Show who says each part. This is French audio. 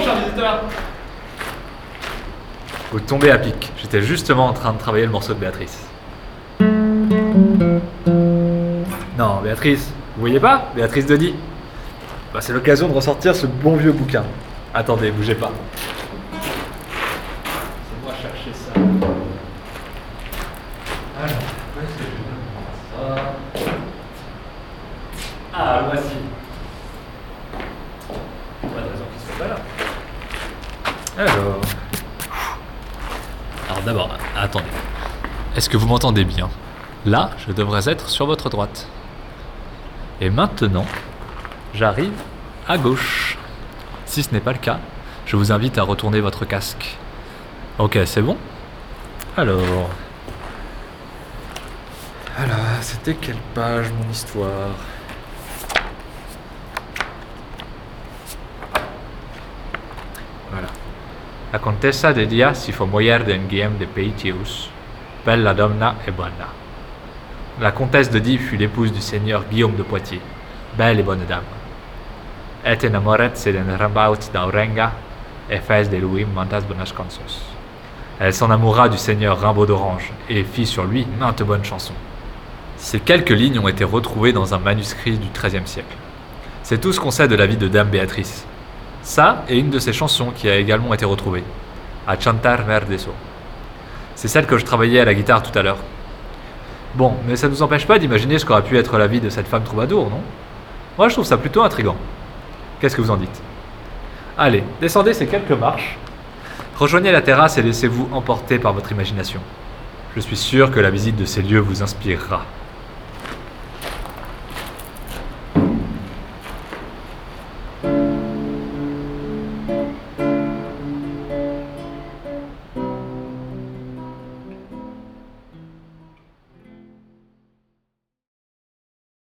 Speaker 1: cher visiteur
Speaker 2: Vous tombez à pic. J'étais justement en train de travailler le morceau de Béatrice. Non, Béatrice, vous voyez pas? Béatrice Denis bah, C'est l'occasion de ressortir ce bon vieux bouquin. Attendez, bougez pas. C'est moi chercher ça. Alors, où est-ce que je vais ça? Ah, le voici. Pas de raison qu'il soit pas là. Alors. Alors d'abord, attendez. Est-ce que vous m'entendez bien? Là, je devrais être sur votre droite. Et maintenant, j'arrive à gauche. Si ce n'est pas le cas, je vous invite à retourner votre casque. Ok, c'est bon? Alors. Alors, c'était quelle page mon histoire? La contessa de Dia si fu mujer de Guillaume de Peitius, bella donna e buona. La comtesse de Die fut l'épouse du seigneur Guillaume de Poitiers, belle et bonne dame. Et enamoretse den Rambaut d'Aurenga et fez de Louis mantas bonas cansos. Elle s'en amoura du seigneur Rimbaud d'Orange et fit sur lui maintes bonnes chansons. Ces quelques lignes ont été retrouvées dans un manuscrit du XIIIe siècle. C'est tout ce qu'on sait de la vie de Dame Béatrice. Ça et une de ses chansons qui a également été retrouvée, à Chantar Verdeso. C'est celle que je travaillais à la guitare tout à l'heure. Bon, mais ça ne nous empêche pas d'imaginer ce qu'aurait pu être la vie de cette femme troubadour, non? Moi, je trouve ça plutôt intrigant. Qu'est-ce que vous en dites? Allez, descendez ces quelques marches, rejoignez la terrasse et laissez-vous emporter par votre imagination. Je suis sûr que la visite de ces lieux vous inspirera.